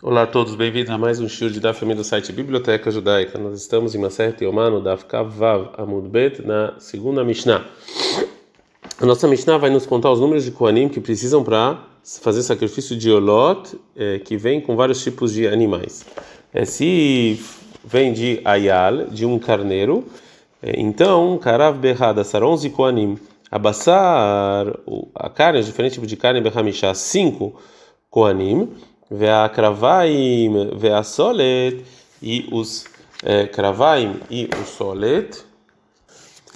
Olá a todos, bem-vindos a mais um show de da família do site Biblioteca Judaica. Nós estamos em Maseret Yomano Daf Kavav Amud Bet na segunda Mishnah. A nossa Mishnah vai nos contar os números de Koanim que precisam para fazer sacrifício de Olot, é, que vem com vários tipos de animais. É, se vem de Ayal, de um carneiro, é, então Karav Berrada, sar 11 Koanim. Abassar, a carne, diferente de carne Berhamishá, 5 Koanim Ve'akravaim ve'asolet e os é, e o solet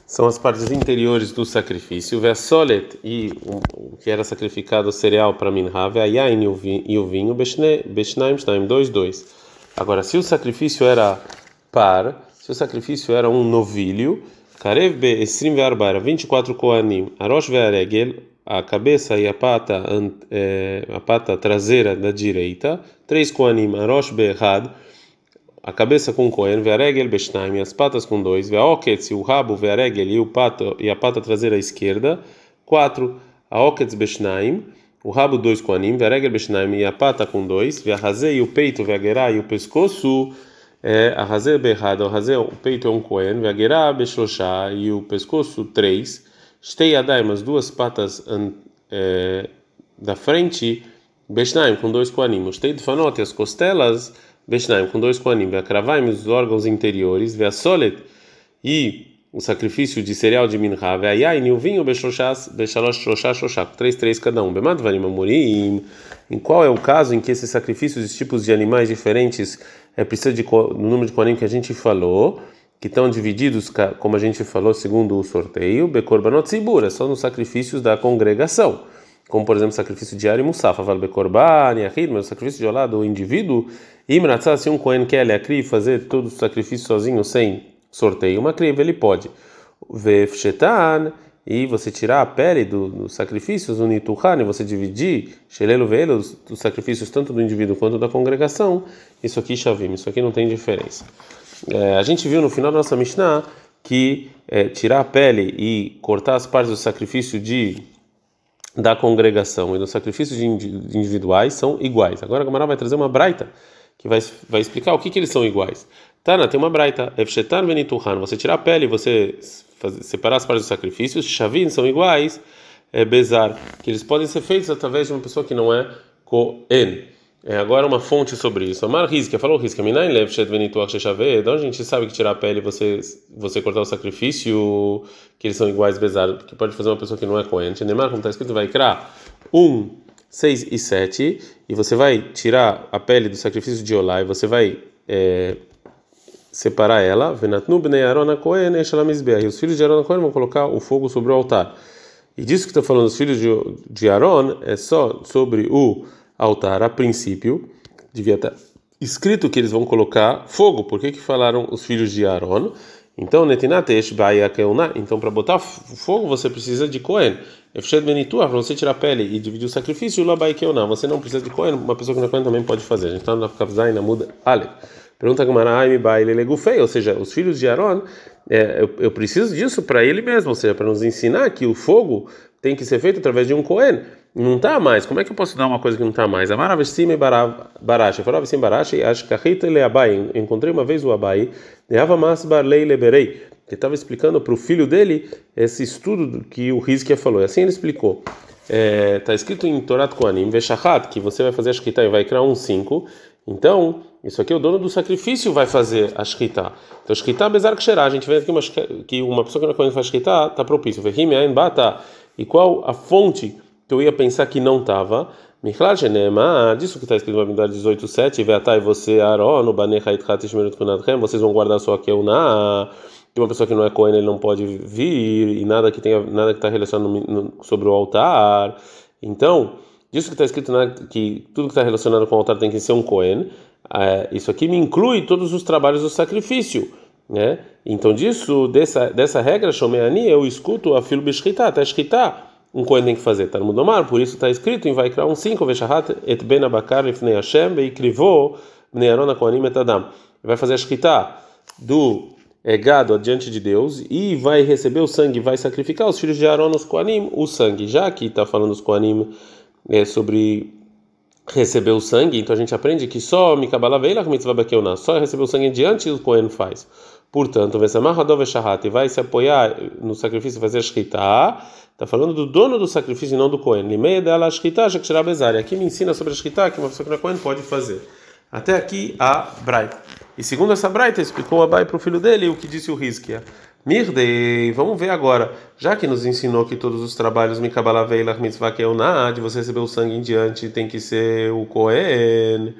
são as partes interiores do sacrifício. Ve'asolet e o que era sacrificado o cereal para minha, ve'ayain e o vinho, beshnaim shnaim, dois, dois. Agora, se o sacrifício era par, se o sacrifício era um novilho, karev be esrim ve'arba, 24 koanim, arosh ve'aregel, a cabeça e a pata, é, a pata traseira da direita, três koanim, arosh be'ehad, a cabeça com kohen, ve'aregel be'shnaim, as patas com dois, ve'aoketz, o rabo, ve'aregel e, o pato, e a pata traseira esquerda, quatro, aoketz be'shnaim, o rabo dois koanim, ve'aregel be'shnaim e a pata com dois, ve'ahazei e o peito, ve'agerá e o pescoço, é, a razer be'ehad, o peito é um kohen, ve'agerá be'shloshá e o pescoço três, Shtei Yadayim, as duas patas é, da frente, Beshnaim, com dois coanim. Shtei Dfanot, as costelas, Beshnaim, com dois coanim. Veakravaim, os órgãos interiores. Veasolet, e o sacrifício de cereal de Minha. Veayain, e o vinho, Beshalosh, Shloshá, Shloshá, três, três cada um. Bemadvarim, Amurim. Em qual é o caso em que esses sacrifícios de tipos de animais diferentes é, precisa de, do número de coanim que a gente falou? que estão divididos, como a gente falou, segundo o sorteio, Bekorbanot Zibur, é só nos sacrifícios da congregação. Como, por exemplo, sacrifício diário e Musafa, Val Bekorban, Yahid, mas o sacrifício de olá do indivíduo, Imratzah, se um Kohen quer Akri fazer todo o sacrifício sozinho, sem sorteio, uma criva, ele pode. Vefshetan, e você tirar a pele dos do sacrifícios, o Nituhan, você dividir, Shelelo Velo, dos sacrifícios tanto do indivíduo quanto da congregação, isso aqui, Shavim, isso aqui não tem diferença. É, a gente viu no final da nossa Mishnah que é, tirar a pele e cortar as partes do sacrifício de da congregação e dos sacrifícios individuais são iguais. Agora a Gamara vai trazer uma braita que vai, vai explicar o que, que eles são iguais. Tana, tem uma braita. Efshetan benituhan. Você tirar a pele você separar as partes dos sacrifícios. Shavin são iguais. É, bezar. Que eles podem ser feitos através de uma pessoa que não é Kohen. É, agora uma fonte sobre isso. Amar Rizkia falou Rizkia, Minain lev shet venituach shechaveh. Então a gente sabe que tirar a pele você você cortar o sacrifício, que eles são iguais bezar, que pode fazer uma pessoa que não é coente. Neymar, como está escrito, vai criar 1, 6 e 7, e você vai tirar a pele do sacrifício de Olá e você vai é, separar ela. E os filhos de Aaron Cohen vão colocar o fogo sobre o altar. E disso que está falando os filhos de, de Aaron é só sobre o altar, a princípio, devia estar escrito que eles vão colocar fogo. Por que, que falaram os filhos de Aaron? Então, Então, para botar fogo, você precisa de Cohen. Para você tirar a pele e dividir o sacrifício, Keonah. Você não precisa de Cohen, uma pessoa que não é Cohen também pode fazer. A gente está na Kavzai, na muda Ale. Pergunta Gamaraim Baile Legufei, ou seja, os filhos de Aaron, é, eu, eu preciso disso para ele mesmo, ou seja, para nos ensinar que o fogo tem que ser feito através de um Cohen não está mais. Como é que eu posso dar uma coisa que não está mais? Amara cima baracha. Falava assim baracha e acho que a rita ele abai. Encontrei uma vez o abai. Neava masbar lei leberei. Que estava explicando para o filho dele esse estudo que o Rizkia falou. E assim ele explicou. Está é, tá escrito em Torat Koanim, Veshachat, que você vai fazer a Shkita e vai criar um 5. Então, isso aqui é o dono do sacrifício vai fazer a Shkita. Então, Shkita bezar que A gente vê aqui uma, que uma pessoa que não faz Shkita está propício. Bata. E qual a fonte que eu ia pensar que não estava. Miklar Shenema, disso que está escrito no Abindar 18.7, Veatai você, Aaron, o Banecha vocês vão guardar sua Keuna, que uma pessoa que não é Cohen ele não pode vir, e nada que tenha nada que está relacionado no, sobre o altar. Então, disso que está escrito né, que tudo que está relacionado com o altar tem que ser um Cohen, é, isso aqui me inclui todos os trabalhos do sacrifício. Né? Então, disso, dessa, dessa regra, Shomeani, eu escuto a filo Bishkita, até Shkita um Cohen tem que fazer Talmud Omar, por isso está escrito em Vaikra 1.5, Veshahat et ben abakar lifnei Hashem veikrivou bnei Aaron kohanim et Adam. Vai fazer a shkita do é, gado adiante de Deus e vai receber o sangue, vai sacrificar os filhos de Aaron, os Koanim, o sangue. Já que está falando os Koanim é, sobre recebeu o sangue, então a gente aprende que só Mikabala Veilach Mitzvah só recebeu o sangue diante do Kohen faz. Portanto, e vai se apoiar no sacrifício fazer shkita, está falando do dono do sacrifício e não do bezari. Aqui me ensina sobre a shkita que uma pessoa que não é Kohen pode fazer. Até aqui a Braita. E segundo essa Braita, explicou a Bai para o filho dele o que disse o Rizkia. Mirdei, vamos ver agora, já que nos ensinou que todos os trabalhos Mikabala Veilach Mitzvah que é de você receber o sangue em diante tem que ser o Kohen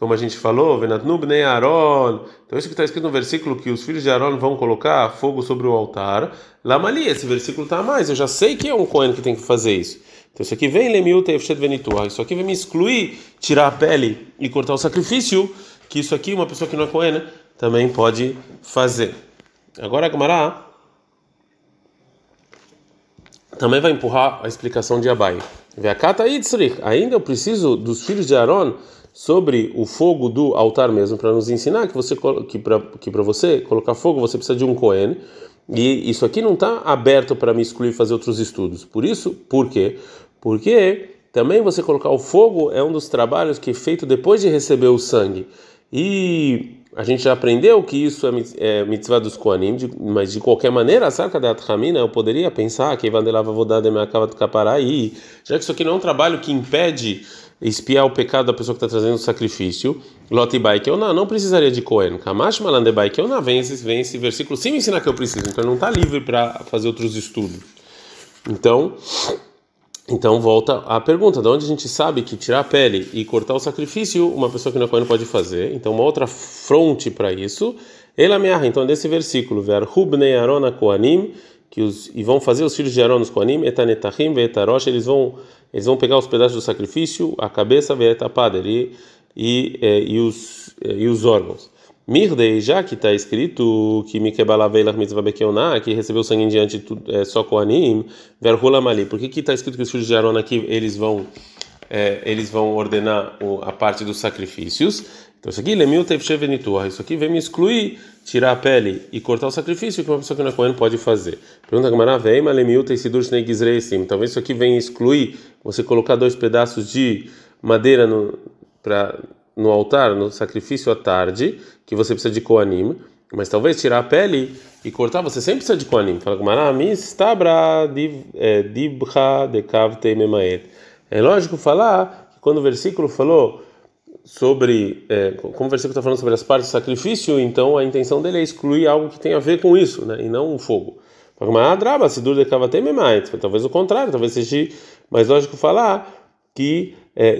como a gente falou, Venatnub ne Aaron. Então isso que está escrito no versículo que os filhos de Aaron vão colocar fogo sobre o altar. Lamali, esse versículo está a mais. Eu já sei que é um Cohen que tem que fazer isso. Então isso aqui vem Lemiut Efshet Venitua. Isso aqui vem me excluir, tirar a pele e cortar o sacrifício. Que isso aqui uma pessoa que não é Cohen também pode fazer. Agora a Gemara também vai empurrar a explicação de Abai. Ainda eu preciso dos filhos de Aaron sobre o fogo do altar mesmo para nos ensinar que você que para que para você colocar fogo você precisa de um cohen e isso aqui não está aberto para me excluir fazer outros estudos. Por isso, por quê? Porque também você colocar o fogo é um dos trabalhos que é feito depois de receber o sangue. E a gente já aprendeu que isso é, é mitzvah dos Koanim, mas de qualquer maneira, a sarca da Atramina, eu poderia pensar que Vandelava Vodada me acaba de caparai, já que isso aqui não é um trabalho que impede espiar o pecado da pessoa que está trazendo o sacrifício. Lotibai que eu não, precisaria de Cohen. Kamash malandebai que eu não, vem esse, vem esse versículo sim me ensinar que eu preciso, então não está livre para fazer outros estudos. Então, então volta a pergunta: de onde a gente sabe que tirar a pele e cortar o sacrifício, uma pessoa que não é Cohen pode fazer? Então, uma outra fronte para isso. Ela me então desse versículo, ver Hubnei Arona Koanim, que os e vão fazer os filhos de Aaron os Koanim, etanetahim veetarosh, eles vão eles vão pegar os pedaços do sacrifício, a cabeça, veetapader e e, é, e os e os órgãos. Mirdei, já que está escrito que Mikebalaveilach mitzvah bekeoná, que recebeu sangue em diante é, só Koanim, verhula mali. Por que que está escrito que os filhos de Aaron aqui eles vão é, eles vão ordenar a parte dos sacrifícios? Então isso aqui, tevshevenitua, isso aqui vem me excluir, tirar a pele e cortar o sacrifício que uma pessoa que não é Cohen pode fazer. Pergunta a Gamara, vem, mas lemil teissidur sim. Talvez isso aqui venha excluir você colocar dois pedaços de madeira no, pra, no altar, no sacrifício à tarde, que você precisa de Koanim, mas talvez tirar a pele e cortar, você sempre precisa de Koanim. Fala Gamara, mistabra é, dibcha de kavtei memaet. É lógico falar que quando o versículo falou sobre, é, como o versículo está falando sobre as partes do sacrifício, então a intenção dele é excluir algo que tem a ver com isso, né, e não o fogo. Talvez o contrário, talvez seja mais lógico falar que é,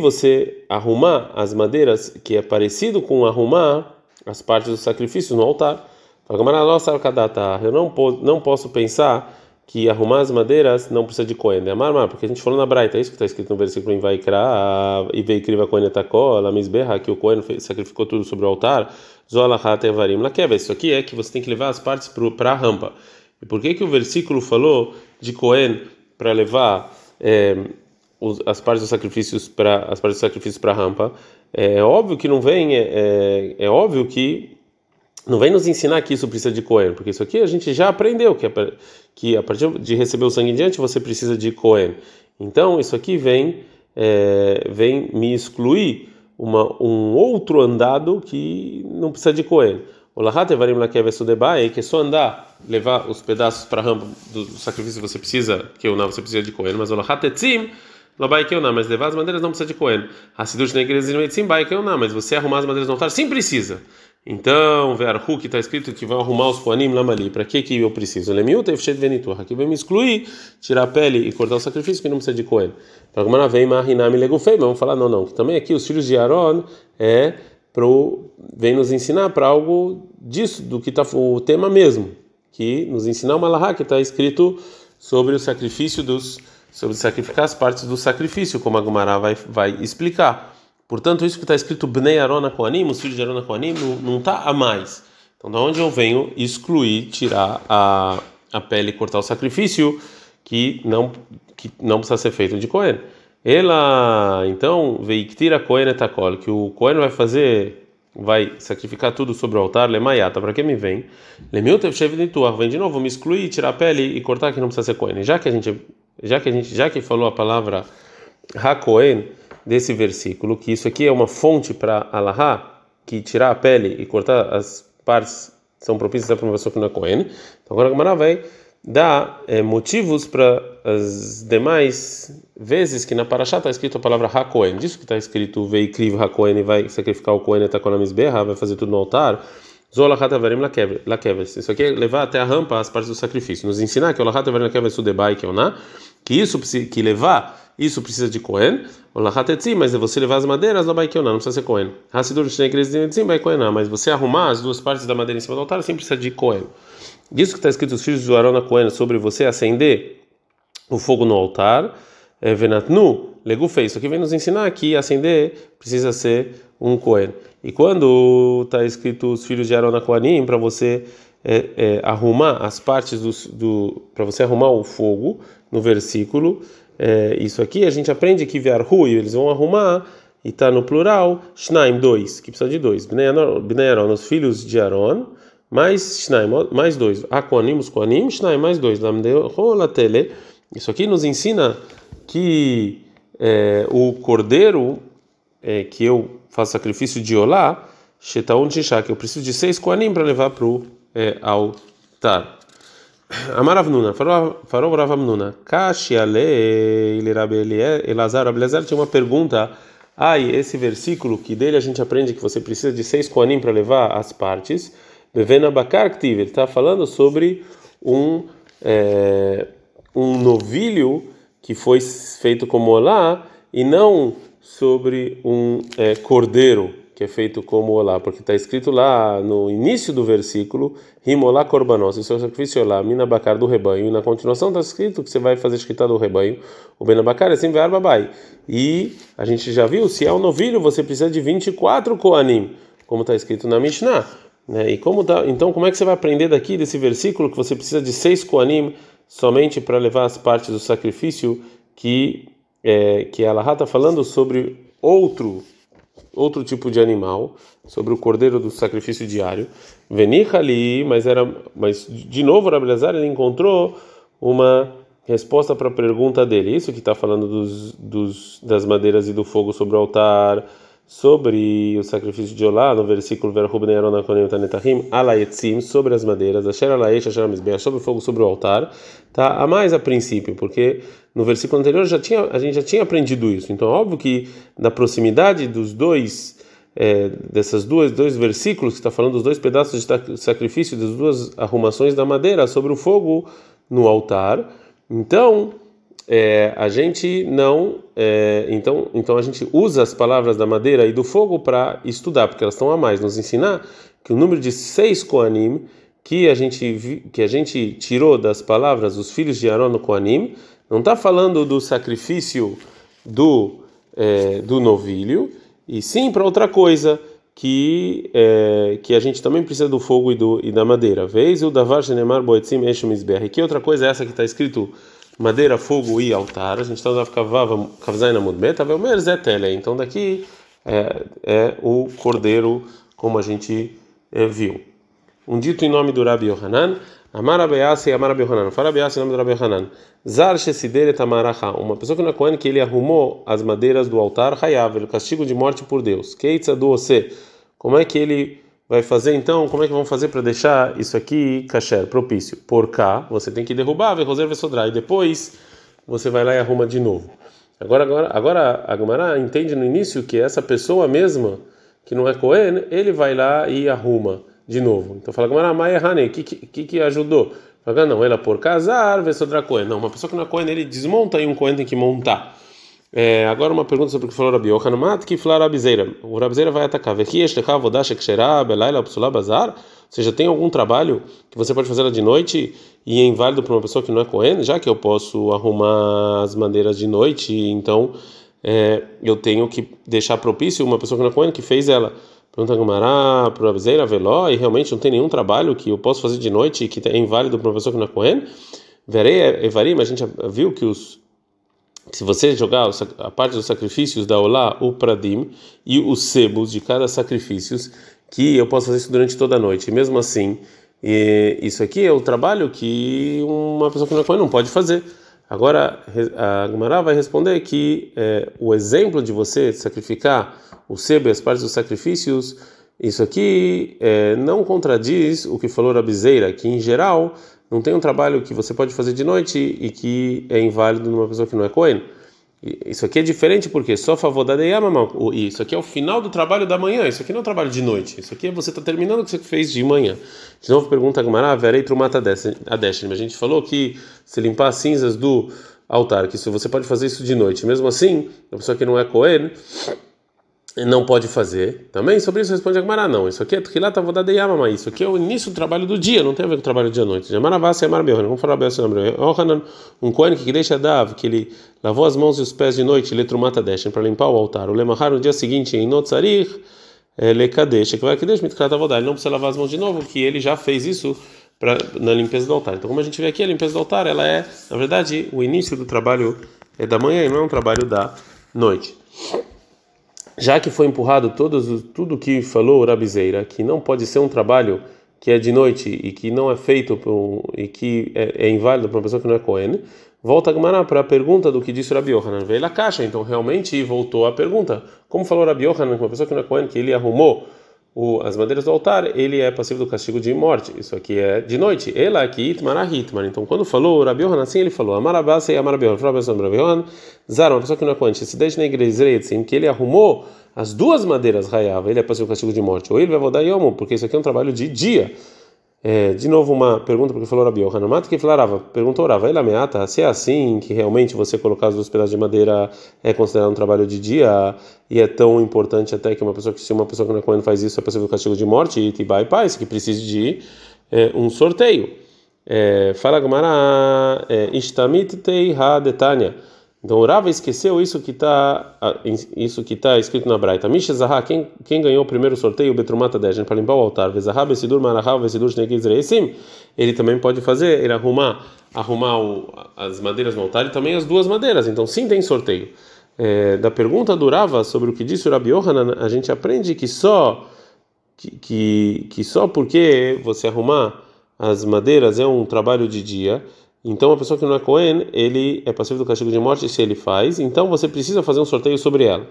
você arrumar as madeiras, que é parecido com arrumar as partes do sacrifício no altar. Eu não, não posso pensar que arrumar as madeiras não precisa de Cohen, é Amar, porque a gente falou na Braita, é isso que está escrito no versículo em Vaikra, e veikriva Cohen etako, la misberra, que o Cohen sacrificou tudo sobre o altar, zolahat evarim lakeva. Isso aqui é que você tem que levar as partes para a rampa. E por que que o versículo falou de Cohen para levar é, os, as partes dos sacrifícios para as partes dos sacrifícios para a rampa? É óbvio que não vem, é, é, é óbvio que não vem nos ensinar que isso precisa de Cohen, porque isso aqui a gente já aprendeu que, que a partir de receber o sangue em diante você precisa de Cohen. Então isso aqui vem é, vem me excluir uma, um outro andado que não precisa de Cohen. O lahat evarim lakevesudebai, que é só andar, levar os pedaços para a rampa do sacrifício você precisa, que eu não, você precisa de Cohen, mas o lahat etzim Labai que eu não, mas levar as madeiras não precisa de Cohen. Hasidut negres e sim, bai que eu não, mas você arrumar as madeiras no altar sim precisa. Então, Verhu, que está escrito que vai arrumar os Koanim Lamali, para que que eu preciso? Lemiuta Efshet Venitur, aqui vai me excluir, tirar a pele e cortar o sacrifício que não precisa de Cohen. Para como vem Mahinami Legufei, vamos falar, não, não, que também aqui os filhos de Aaron é pro, vem nos ensinar para algo disso, do que está o tema mesmo, que nos ensinar uma Lahá que está escrito sobre o sacrifício dos, sobre sacrificar as partes do sacrifício, como a Gumará vai, vai explicar. Portanto, isso que está escrito Bnei Arona Koanim, os filhos de Arona Koanim, não está a mais. Então, da onde eu venho excluir, tirar a, a pele e cortar o sacrifício que não que não precisa ser feito de Cohen. Ela, então, tira Cohen etakol, que o Cohen vai fazer, vai sacrificar tudo sobre o altar, lemayata, para que me vem? Lemiltev shevnituach, vem de novo, me excluir, tirar a pele e cortar que não precisa ser Cohen. Já que a gente, já que a gente, já que falou a palavra ha Cohen, desse versículo que isso aqui é uma fonte para Allahá, que tirar a pele e cortar as partes são propícias que não é Cohen. Então agora a Gemara vai dar é, motivos para as demais vezes que na Parashá está escrito a palavra HaKohen. Disso que está escrito Veikriv HaKohen e vai sacrificar o Cohen e está com a vai fazer tudo no altar. Zolachat Avarim Lakeves. Isso aqui é levar até a rampa as partes do sacrifício. Nos ensinar que o Lachat Avarim Lakeves Sudebai que é que isso que levar isso precisa de Cohen. Mas é você levar as madeiras Labai que não precisa ser Cohen. Vai Cohen, mas você arrumar as duas partes da madeira em cima do altar, sim precisa de Cohen. Disso que está escrito os filhos do Arona Cohen sobre você acender o fogo no altar. É, Venatnu, Legufei. Isso aqui vem nos ensinar que acender precisa ser um Cohen. E quando está escrito os filhos de Arona Coanim, para você é, é, arrumar as partes do, do para você arrumar o fogo no versículo, é, isso aqui a gente aprende que Viarhu, eles vão arrumar e está no plural, Shnaim, dois, que precisa de dois. Bnei Aaron, os filhos de Aaron, mais Shnaim, mais dois. Akoanim, os Koanim, Shnaim, mais dois. Lamdeolatele. Isso aqui nos ensina que é, o cordeiro é, que eu faço sacrifício de olá, Shetaun Shishá, que eu preciso de seis Koanim para levar para o é, altar. Amaravnuna, farou Ravamnuna, Kashiale, ele Elazar, Abelazar tinha uma pergunta. Ai, esse versículo que dele a gente aprende que você precisa de seis Koanim para levar as partes. Bevena Bakar ele está falando sobre um, é, um novilho que foi feito como olá e não sobre um é, cordeiro que é feito como olá, porque está escrito lá no início do versículo, rimolá é o sacrifício olá, minabacar do rebanho, e na continuação está escrito que você vai fazer escrita do rebanho, o benabacar é sem ver babai. E a gente já viu, se é um novilho, você precisa de 24 koanim, como está escrito na Mishnah. Né? E como tá, então, como é que você vai aprender daqui desse versículo que você precisa de seis koanim somente para levar as partes do sacrifício que é, que a Laha está falando sobre outro outro tipo de animal, sobre o cordeiro do sacrifício diário. ali, mas era, mas de novo Rabelazar ele encontrou uma resposta para a pergunta dele. Isso que está falando dos, dos, das madeiras e do fogo sobre o altar sobre o sacrifício de Olá, no versículo Alayetzim, sobre as madeiras, sobre o fogo sobre o altar, tá a mais a princípio, porque no versículo anterior já tinha, a gente já tinha aprendido isso. Então, óbvio que na proximidade dos dois, é, dessas duas dois versículos que está falando dos dois pedaços de sacrifício, das duas arrumações da madeira sobre o fogo no altar, então é, a gente não, é, então, então a gente usa as palavras da madeira e do fogo para estudar, porque elas estão a mais, nos ensinar que o número de seis Koanim que a gente que a gente tirou das palavras os filhos de Aaron no Koanim, não está falando do sacrifício do é, do novilho, e sim para outra coisa que é, que a gente também precisa do fogo e, do, e da madeira. Vez o davar shenemar boetzim eshem Que outra coisa é essa que está escrito madeira, fogo e altar. A gente está usando kavzaina mudbeta, velmer zetele. Então daqui é, é, o cordeiro, como a gente é, viu. Um dito em nome do Rabi Yohanan. Amar Abeasi e Amar Yohanan. Fala em nome do Rabi Yohanan. Zar shesidere tamaracha. Uma pessoa que não é que ele arrumou as madeiras do altar, hayav, o castigo de morte por Deus. Keitza do Como é que ele vai fazer então, como é que vão fazer para deixar isso aqui kasher, propício? Por cá, você tem que derrubar, ver reserva sodrar e depois você vai lá e arruma de novo. Agora, agora, agora a Gemara entende no início que essa pessoa mesma que não é Cohen, ele vai lá e arruma de novo. Então fala Gemara, Maia Hane, o que, que que ajudou? Fala, não, ela por casar, Vesodra Cohen. Não, uma pessoa que não é Cohen, ele desmonta e um Cohen tem que montar. É, agora uma pergunta sobre o que falou Rabi Yochanan, mat que falou Rabizeira. O Rabizeira vai atacar. Vequi este avodash ksherá belaila psulá bazar. Ou seja, tem algum trabalho que você pode fazer de noite e é inválido para uma pessoa que não é Cohen, já que eu posso arrumar as madeiras de noite, então é, eu tenho que deixar propício uma pessoa que não é Cohen que fez ela. Pergunta Gumará para Rabizeira, veló, e realmente não tem nenhum trabalho que eu posso fazer de noite que é inválido para uma pessoa que não é Cohen. Verei, Evarim, a gente viu que os se você jogar a parte dos sacrifícios da Olá, o Pradim e os sebos de cada sacrifício, que eu posso fazer isso durante toda a noite. E mesmo assim, isso aqui é o trabalho que uma pessoa que não é não pode fazer. Agora a Gemara vai responder que é, o exemplo de você sacrificar o sebo e as partes dos sacrifícios, isso aqui é, não contradiz o que falou a Bizeira, que em geral não tem um trabalho que você pode fazer de noite e que é inválido numa pessoa que não é Cohen. Isso aqui é diferente porque só favor da Isso aqui é o final do trabalho da manhã. Isso aqui não é um trabalho de noite. Isso aqui é você está terminando o que você fez de manhã. De novo, pergunta a Gmará, verei trumata a Mas a gente falou que se limpar as cinzas do altar, que se você pode fazer isso de noite. Mesmo assim, a pessoa que não é Cohen não pode fazer. Também sobre isso responde a Gemara, não. Isso aqui é Tchilat Avodah de Yamama. Isso aqui é o início do trabalho do dia, não tem a ver com o trabalho à noite. Yamaravasi Amar Beohan. Vamos falar bem Ohanan, um Kohen que deixa Dav, que ele lavou as mãos e os pés de noite, ele trumata deshem para limpar o altar. O Lemahar no dia seguinte em Notzarich, Lekadesh, que vai que deixa Mitchilat Avodah. Ele não precisa lavar as mãos de novo, que ele já fez isso pra, na limpeza do altar. Então, como a gente vê aqui, a limpeza do altar, ela é, na verdade, o início do trabalho é da manhã e não é um trabalho da noite já que foi empurrado todos, tudo que falou Rabizeira, que não pode ser um trabalho que é de noite e que não é feito um, e que é, é, inválido para uma pessoa que não é Cohen, volta a para a pergunta do que disse o Rabi Yohanan. Veio a caixa, então realmente voltou a pergunta. Como falou Rabi Yohanan, uma pessoa que não é Cohen, que ele arrumou o, as madeiras do altar, ele é passivo do castigo de morte. Isso aqui é de noite. Ela aqui, Itmar. Então, quando falou Rabi Yohanan assim, ele falou: Amarabasa e Amarabion. Falou a pessoa Zara, uma pessoa que não é Cohen, se deixa na igreja, que ele arrumou as duas madeiras raiava, ele é passivo do castigo de morte. Ou ele vai voltar Yomo, porque isso aqui é um trabalho de dia. É, de novo uma pergunta porque falou Rabi Yohanan, que falarava, perguntou Rava, ele ameaça, se é assim que realmente você colocar os dois pedaços de madeira é considerado um trabalho de dia e é tão importante até que uma pessoa que se uma pessoa que não é Cohen faz isso é do castigo de morte e tibai paz que precisa de é, um sorteio. É, fala Gamara, é, istamit tei ha detanya. Então o Rava esqueceu isso que está isso que está escrito na Braita. Misha Zahá, quem, quem ganhou o primeiro sorteio, Betrumata Dejan, para limpar o altar, Vezahá, Besidur, Marahá, Besidur, Shnegizreisim, ele também pode fazer, ele arrumar, arrumar o, as madeiras no altar e também as duas madeiras. Então sim tem sorteio. É, da pergunta do Rava sobre o que disse o Rabi a gente aprende que só que, que, que só porque você arrumar as madeiras é um trabalho de dia então, a pessoa que não é Cohen, ele é passivo do castigo de morte se ele faz, então você precisa fazer um sorteio sobre ela.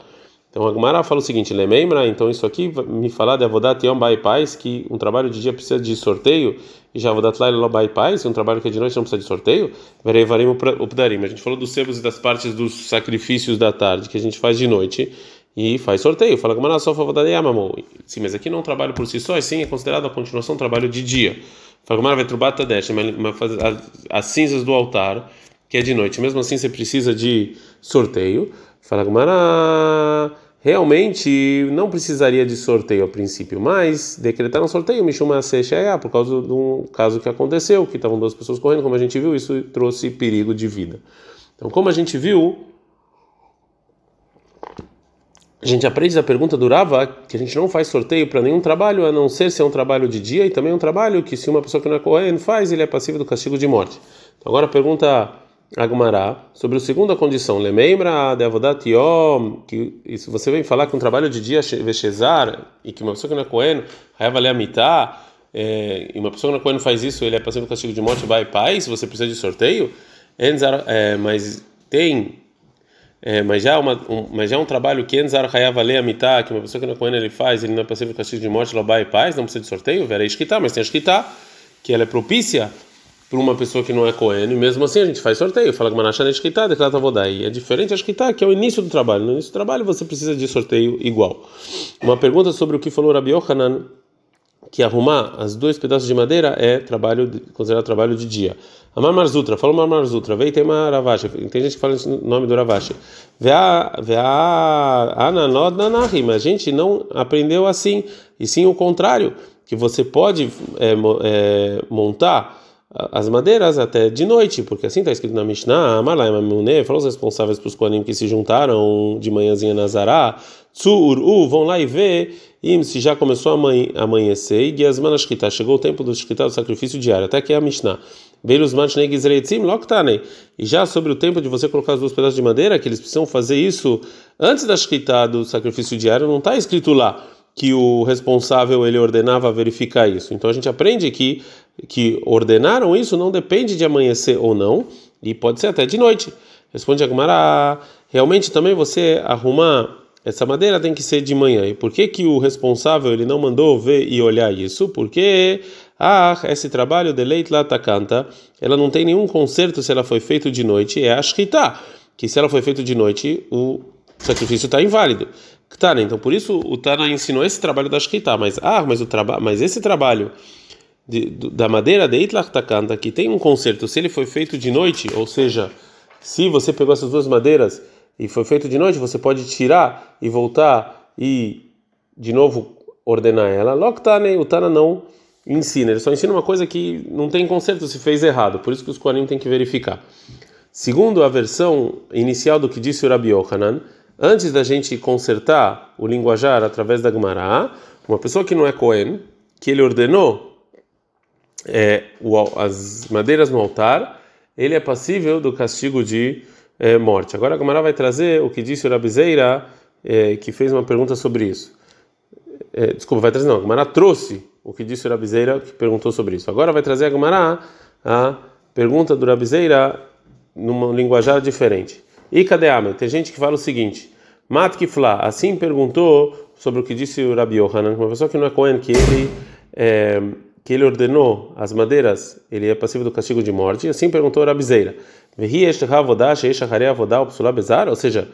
Então, a Gemara fala o seguinte: Lemembra, então isso aqui me falar de Avodat Yom Bai Pais, que um trabalho de dia precisa de sorteio, e já Avodat Laila Bai Pais, um trabalho que é de noite não precisa de sorteio. Verei Varim Updarim. A gente falou dos sebos e das partes dos sacrifícios da tarde que a gente faz de noite e faz sorteio. Fala Gemara só Avodat Yamamou. Sim, mas aqui não é um trabalho por si só, e sim é considerado a continuação do trabalho de dia. Fagmar vai trubata deixa, as cinzas do altar, que é de noite. Mesmo assim, você precisa de sorteio. Fala Gumara, realmente não precisaria de sorteio a princípio, mas decretaram sorteio, me chama a por causa de um caso que aconteceu, que estavam duas pessoas correndo, como a gente viu, isso trouxe perigo de vida. Então, como a gente viu, a gente aprende da pergunta do Rava que a gente não faz sorteio para nenhum trabalho, a não ser se é um trabalho de dia e também um trabalho que se uma pessoa que não é Kohen faz, ele é passivo do castigo de morte. Então agora pergunta Agmará sobre a segunda condição, Lemembra de Avodat que se você vem falar que um trabalho de dia Veshezar e que uma pessoa que não é Kohen, vai a é, e uma pessoa que não é Kohen faz isso, ele é passivo do castigo de morte, vai se você precisa de sorteio, é, mas tem é, mas já é uma, um, mas já é um trabalho que Enzar Hayavale Amitá, que uma pessoa que não é Cohen ele faz, ele não é passivo de castigo de morte, Lobai e paz, não precisa de sorteio, Vera Esquitá, mas tem Esquitá, que ela é propícia para uma pessoa que não é Cohen, e mesmo assim a gente faz sorteio, fala que Manachana Esquitá, declara Tavodai. É diferente a Esquitá, que é o início do trabalho. No início do trabalho você precisa de sorteio igual. Uma pergunta sobre o que falou Rabi Yohanan que arrumar as dois pedaços de madeira é trabalho considerado trabalho de dia. Amar Marzutra, falou Amar Marzutra, veio tem uma Ravashi, tem gente que fala o nome do Ravashi. Mas a gente não aprendeu assim, e sim o contrário, que você pode é, é, montar as madeiras até de noite, porque assim está escrito na Mishnah, Amalai Mamune, falou os responsáveis para os Koanim que se juntaram de manhãzinha na Zará, Tsuru, vão lá e vê Im, se já começou a amanhecer, e Giazman Ashkita, chegou o tempo do Shkita do sacrifício diário, até que é a Mishnah. Loktanei. E já sobre o tempo de você colocar os dois pedaços de madeira, que eles precisam fazer isso antes da Shkita do sacrifício diário, não está escrito lá que o responsável ele ordenava verificar isso. Então a gente aprende que que ordenaram isso não depende de amanhecer ou não, e pode ser até de noite. Responde a Gumara, realmente também você arrumar essa madeira tem que ser de manhã. E por que que o responsável ele não mandou ver e olhar isso? Porque ah, esse trabalho de leit canta, ela não tem nenhum conserto se ela foi feita de noite, é a shkita, que se ela foi feita de noite, o sacrifício está inválido. Né? Então por isso o Tana ensinou esse trabalho da shkita, mas ah, mas o trabalho, mas esse trabalho de, da madeira de Itlachtakanta, que tem um conserto, se ele foi feito de noite, ou seja, se você pegou essas duas madeiras e foi feito de noite, você pode tirar e voltar e de novo ordenar ela. Loktane, o Tana não ensina, ele só ensina uma coisa que não tem conserto se fez errado, por isso que os Kohanim têm que verificar. Segundo a versão inicial do que disse o Rabi antes da gente consertar o linguajar através da Gemara, uma pessoa que não é Cohen, que ele ordenou é, o, as madeiras no altar, ele é passível do castigo de é, morte. Agora a Gamara vai trazer o que disse o Rabizeira, é, que fez uma pergunta sobre isso. É, desculpa, vai trazer não, a Gamara trouxe o que disse o Rabizeira, que perguntou sobre isso. Agora vai trazer a Gamara a pergunta do Rabizeira numa linguajar diferente. E cadê Amel? Tem gente que fala o seguinte: Mat Kifla, assim perguntou sobre o que disse o Rabi uma pessoa que não é Cohen, que ele. É, que ele ordenou as madeiras, ele é passivo do castigo de morte. Assim perguntou Rabizeira. Ou seja,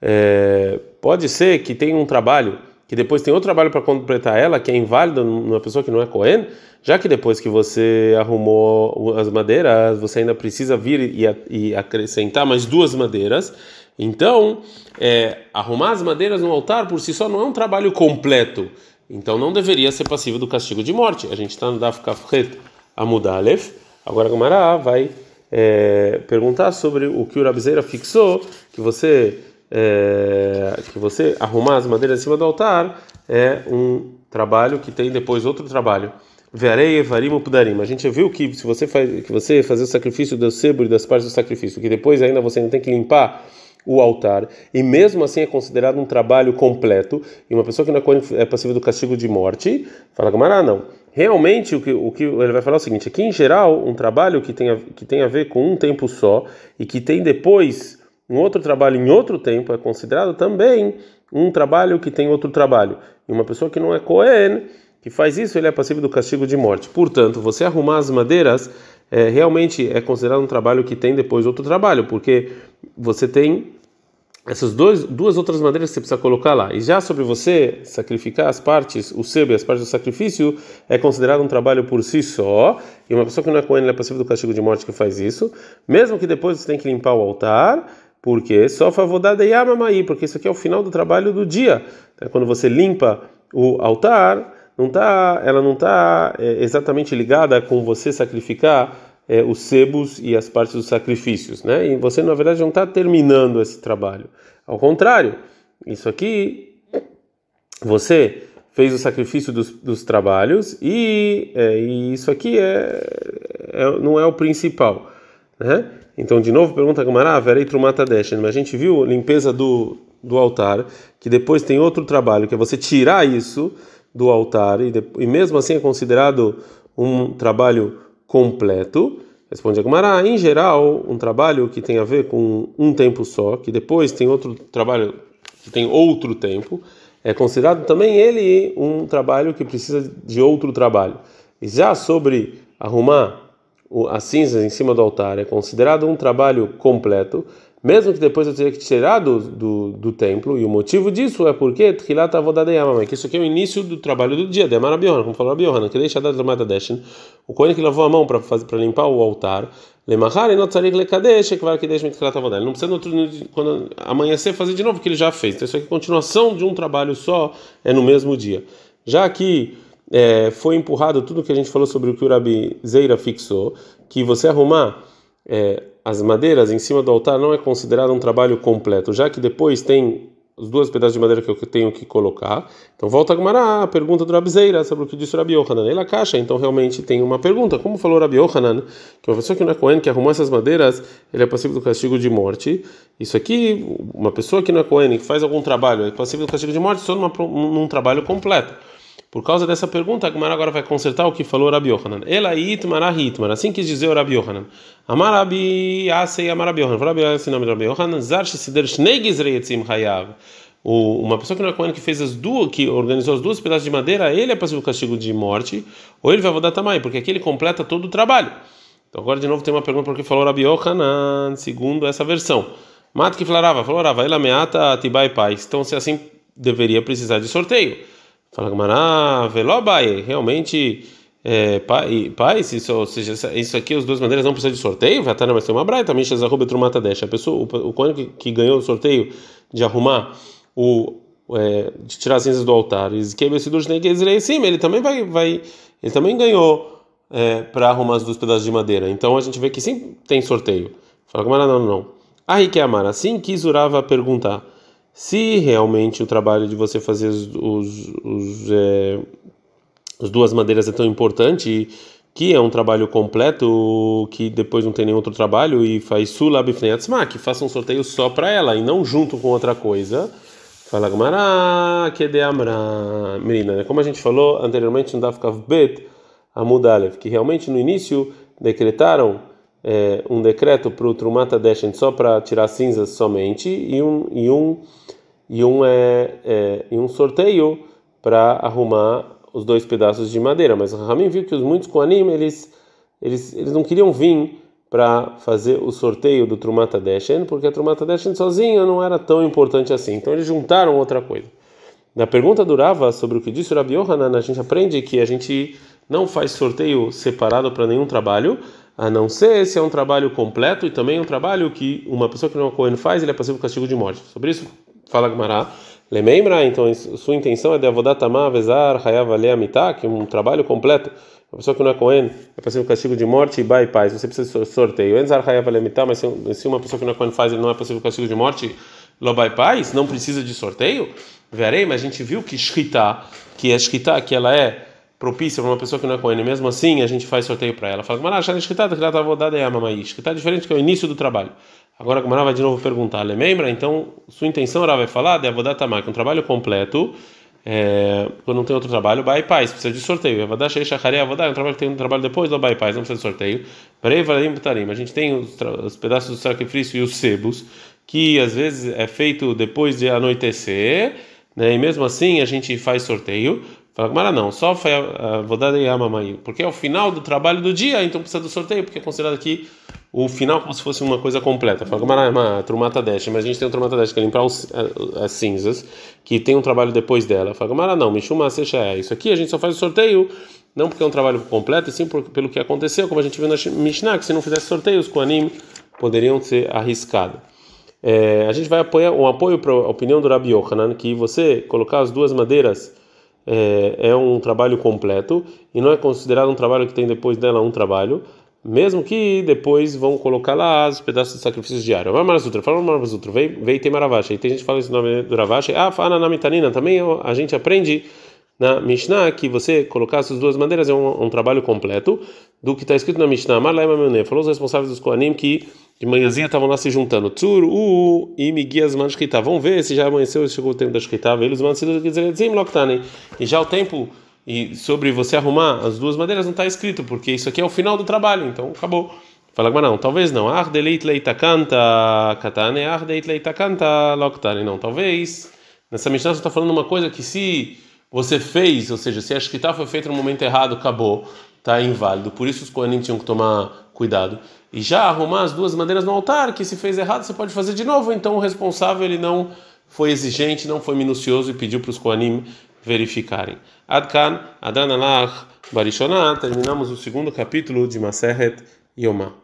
é, pode ser que tem um trabalho, que depois tem outro trabalho para completar ela, que é inválido numa pessoa que não é Cohen, já que depois que você arrumou as madeiras, você ainda precisa vir e, e acrescentar mais duas madeiras. Então, é, arrumar as madeiras no altar por si só não é um trabalho completo. Então não deveria ser passivo do castigo de morte. A gente está no Daf Kafret Amudalef. Agora a Gamara vai é, perguntar sobre o que o Rabizeira fixou, que você é, que você arrumar as madeiras em cima do altar é um trabalho que tem depois outro trabalho. Verei, varim, pudarim. A gente viu que se você faz, que você fazer o sacrifício do sebo e das partes do sacrifício, que depois ainda você não tem que limpar o altar, e mesmo assim é considerado um trabalho completo, e uma pessoa que não é, é passível do castigo de morte, fala Gamara, não. Realmente, o que, o que ele vai falar é o seguinte: aqui em geral, um trabalho que tem, a, que tem a ver com um tempo só, e que tem depois um outro trabalho em outro tempo, é considerado também um trabalho que tem outro trabalho. E uma pessoa que não é Cohen, que faz isso, ele é passível do castigo de morte. Portanto, você arrumar as madeiras é, realmente é considerado um trabalho que tem depois outro trabalho, porque você tem essas dois, duas outras madeiras que você precisa colocar lá. E já sobre você sacrificar as partes, o sebo e as partes do sacrifício, é considerado um trabalho por si só. E uma pessoa que não é coen é possível do castigo de morte que faz isso. Mesmo que depois você tem que limpar o altar, porque só favodada e amamai, porque isso aqui é o final do trabalho do dia. É quando você limpa o altar, não tá, ela não está é, exatamente ligada com você sacrificar é, os sebos e as partes dos sacrifícios, né? E você na verdade não está terminando esse trabalho. Ao contrário, isso aqui você fez o sacrifício dos, dos trabalhos e, é, e, isso aqui é, é, não é o principal, né? Então de novo pergunta Gamara, verei trumata deshen, mas a gente viu limpeza do do altar, que depois tem outro trabalho, que é você tirar isso do altar e, de, e mesmo assim é considerado um trabalho completo. Responde a Gumara, em geral, um trabalho que tem a ver com um tempo só, que depois tem outro trabalho que tem outro tempo, é considerado também ele um trabalho que precisa de outro trabalho. E já sobre arrumar as cinzas em cima do altar, é considerado um trabalho completo, mesmo que depois eu tenha que tirar do, do, do templo, e o motivo disso é porque Tchilat Avodadeyama, que isso aqui é o início do trabalho do dia, Demara Biohan, como falou a Biohan, que deixa da Tramata Deshen, o Kohen que lavou a mão para limpar o altar, Lemachar e Notzarik Lekadesh, que vai que deixa Tchilat Avodadeyama. Não precisa no outro, quando amanhecer fazer de novo, porque ele já fez. Então isso aqui é continuação de um trabalho só, é no mesmo dia. Já que é, foi empurrado tudo que a gente falou sobre o que o Rabi Zeira fixou, que você arrumar é, as madeiras em cima do altar não é considerado um trabalho completo, já que depois tem os dois pedaços de madeira que eu tenho que colocar. Então volta a Gumará, a pergunta do Rabizeira sobre o que disse o Rabi Yohanan. Ele caixa, então realmente tem uma pergunta. Como falou o Rabi Yohanan, que uma pessoa que não é Cohen, que arrumou essas madeiras, ele é passivo do castigo de morte. Isso aqui, uma pessoa que não é Cohen, que faz algum trabalho, é passivo do castigo de morte só numa, num trabalho completo. Por causa dessa pergunta, a Gemara agora vai consertar o que falou Rabi Yohanan. Ela itmar hitmar, assim quis dizer o Rabi Yohanan. Amar Rabi Asei Amar Rabi Yohanan. Rabi Asei Rabi Yohanan. Zar shesider shnei gizrei etzim hayav. Uma pessoa que não é Cohen que fez as duas, que organizou as duas pedaços de madeira, ele é passivo castigo de morte, ou ele vai dar também, porque aqui ele completa todo o trabalho. Então agora de novo tem uma pergunta porque falou Rabi Yohanan, segundo essa versão. Mat que falava, falou Rava, ela meata tibai pais. Então se assim deveria precisar de sorteio. Fala Gamará, velobai, realmente é, pai, pai isso, ou seja, isso aqui, as duas maneiras não precisam de sorteio, vai estar mas tem uma braita, Misha Zahuba Trumata Desha. A pessoa, o, o Kohen que, que, ganhou o sorteio de arrumar o. É, de tirar as cinzas do altar, sim, ele também vai, vai, ele também ganhou é, para arrumar os dois pedaços de madeira. Então a gente vê que sim tem sorteio. Fala Gamará, não, não. Aí que amar, assim que Zurava perguntar se realmente o trabalho de você fazer os, os, os é, as duas madeiras é tão importante que é um trabalho completo que depois não tem nenhum outro trabalho e faz sulabifneatzma, que faça um sorteio só para ela e não junto com outra coisa. Fala Gmará, que de amra, menina, né? como a gente falou anteriormente no Dafkav Bet, Aleph, que realmente no início decretaram é, um decreto para o Trumata Deshen só para tirar cinzas somente e um e um e um é, é e um sorteio para arrumar os dois pedaços de madeira. Mas Ramin viu que os muitos Koanim eles eles eles não queriam vir para fazer o sorteio do Trumata Deshen, porque a Trumata Deshen sozinha não era tão importante assim. Então eles juntaram outra coisa. Na pergunta durava sobre o que disse o Rabi Yohanan, a gente aprende que a gente não faz sorteio separado para nenhum trabalho, a não ser se é um trabalho completo e também um trabalho que uma pessoa que não é Cohen faz, ele é passivo castigo de morte. Sobre isso, fala Gmará. Lemembra, então, sua intenção é de avodatama, vezar, hayav amitá, que é um trabalho completo. Uma pessoa que não é Cohen é passivo castigo de morte e bai paz. Você precisa de sorteio. Enzar hayav amitá, mas se uma pessoa que não é Cohen faz, ele não é passivo castigo de morte, lo bai paz, não precisa de sorteio. Verei, mas a gente viu que shkita, que é shkita, que ela é propícia para uma pessoa que não é Cohen, mesmo assim a gente faz sorteio para ela. Fala, Gamara, já escrita que ela estava dada é a mamãe. Escrita diferente que é o início do trabalho. Agora a Gamara vai de novo perguntar, lembra? Então, sua intenção ela vai falar de Avodat Tamar, que é um trabalho completo, é, quando não tem outro trabalho, Bai Paz, precisa de sorteio. Avodat Shei Shachari Avodat, é um trabalho que tem um trabalho depois do Bai Paz, não precisa de sorteio. Parei, Butarim, a gente tem os, os pedaços do sacrifício e os sebos, que às vezes é feito depois de anoitecer, né? e mesmo assim a gente faz sorteio. Fala Gamara, não, só foi a vodada e a mamãe, porque é o final do trabalho do dia, então precisa do sorteio, porque é considerado aqui o final como se fosse uma coisa completa. Fala Gamara, é uma trumata dash, mas a gente tem um trumata dash que é limpar os, as cinzas, que tem um trabalho depois dela. Fala Gamara, não, Mishuma Secha é isso aqui, a gente só faz o sorteio, não porque é um trabalho completo, e sim por, pelo que aconteceu, como a gente viu na Mishnah, que se não fizesse sorteios com anime, poderiam ser arriscados. É, a gente vai apoiar um apoio para a opinião do Rabi Yohanan, que você colocar as duas madeiras é, é um trabalho completo e não é considerado um trabalho que tem depois dela um trabalho, mesmo que depois vão colocar lá os pedaços de sacrifícios diários. Vai Marasutra, fala Marasutra, veio, veio tem Maravashi. E tem gente que fala esse nome do Ravashi. Ah, fala na Mitanina, também a gente aprende na Mishnah que você colocar essas duas bandeiras é um, um trabalho completo do que está escrito na Mishnah. Marlaima Meune falou os responsáveis dos Koanim que de manhãzinha estavam lá se juntando. Tsur, u, e Miguias man. Vamos ver se já amanheceu, se chegou o tempo da shkita. Eles vão se E já o tempo e sobre você arrumar as duas madeiras não está escrito, porque isso aqui é o final do trabalho, então acabou. Fala, mas não, talvez não. Ardeleit leitakanta katane, ardeleit leitakanta loktane. Não, talvez. Nessa Mishnah você está falando uma coisa que se você fez, ou seja, se a shkita foi feita no momento errado, acabou, está inválido. Por isso os Kohanim tinham que tomar cuidado e já arrumar as duas madeiras no altar, que se fez errado você pode fazer de novo. Então o responsável ele não foi exigente, não foi minucioso e pediu para os Koanim verificarem. Adkan, Adanalach, Barishonah, terminamos o segundo capítulo de Maseret Yomah.